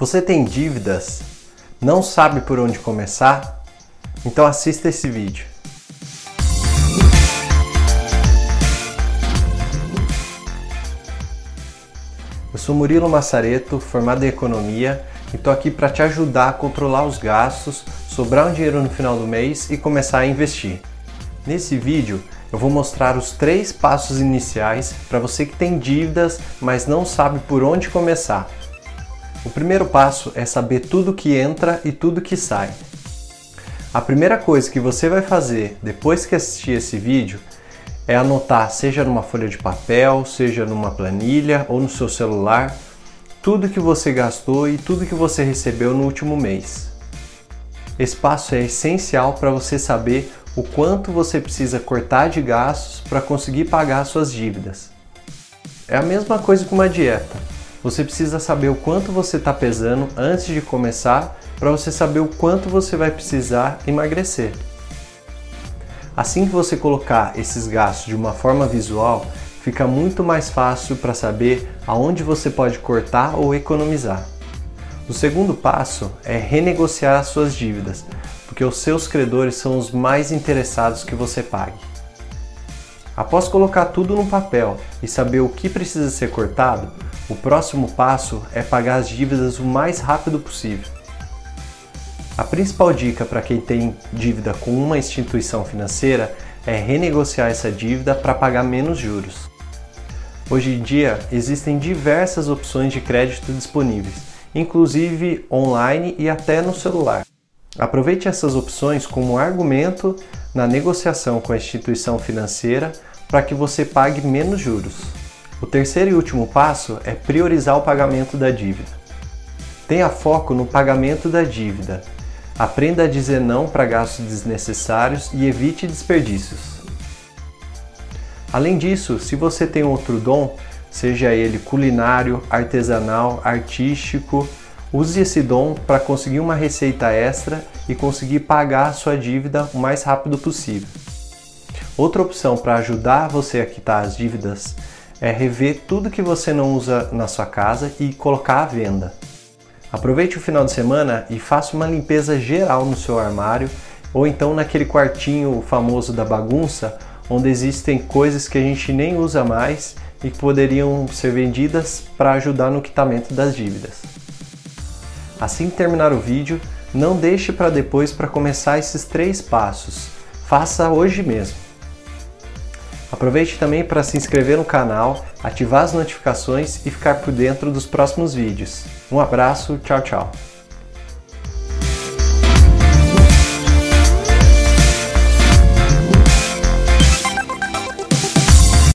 Você tem dívidas? Não sabe por onde começar? Então assista esse vídeo. Eu sou Murilo Massareto, formado em economia, e estou aqui para te ajudar a controlar os gastos, sobrar um dinheiro no final do mês e começar a investir. Nesse vídeo eu vou mostrar os três passos iniciais para você que tem dívidas, mas não sabe por onde começar. O primeiro passo é saber tudo que entra e tudo que sai. A primeira coisa que você vai fazer depois que assistir esse vídeo é anotar, seja numa folha de papel, seja numa planilha ou no seu celular, tudo que você gastou e tudo que você recebeu no último mês. Esse passo é essencial para você saber o quanto você precisa cortar de gastos para conseguir pagar suas dívidas. É a mesma coisa com uma dieta. Você precisa saber o quanto você está pesando antes de começar para você saber o quanto você vai precisar emagrecer. Assim que você colocar esses gastos de uma forma visual, fica muito mais fácil para saber aonde você pode cortar ou economizar. O segundo passo é renegociar suas dívidas, porque os seus credores são os mais interessados que você pague. Após colocar tudo no papel e saber o que precisa ser cortado, o próximo passo é pagar as dívidas o mais rápido possível. A principal dica para quem tem dívida com uma instituição financeira é renegociar essa dívida para pagar menos juros. Hoje em dia existem diversas opções de crédito disponíveis, inclusive online e até no celular. Aproveite essas opções como argumento na negociação com a instituição financeira para que você pague menos juros. O terceiro e último passo é priorizar o pagamento da dívida. Tenha foco no pagamento da dívida. Aprenda a dizer não para gastos desnecessários e evite desperdícios. Além disso, se você tem outro dom, seja ele culinário, artesanal, artístico, Use esse dom para conseguir uma receita extra e conseguir pagar a sua dívida o mais rápido possível. Outra opção para ajudar você a quitar as dívidas é rever tudo que você não usa na sua casa e colocar à venda. Aproveite o final de semana e faça uma limpeza geral no seu armário ou então naquele quartinho famoso da bagunça onde existem coisas que a gente nem usa mais e que poderiam ser vendidas para ajudar no quitamento das dívidas. Assim que terminar o vídeo, não deixe para depois para começar esses três passos. Faça hoje mesmo. Aproveite também para se inscrever no canal, ativar as notificações e ficar por dentro dos próximos vídeos. Um abraço, tchau, tchau.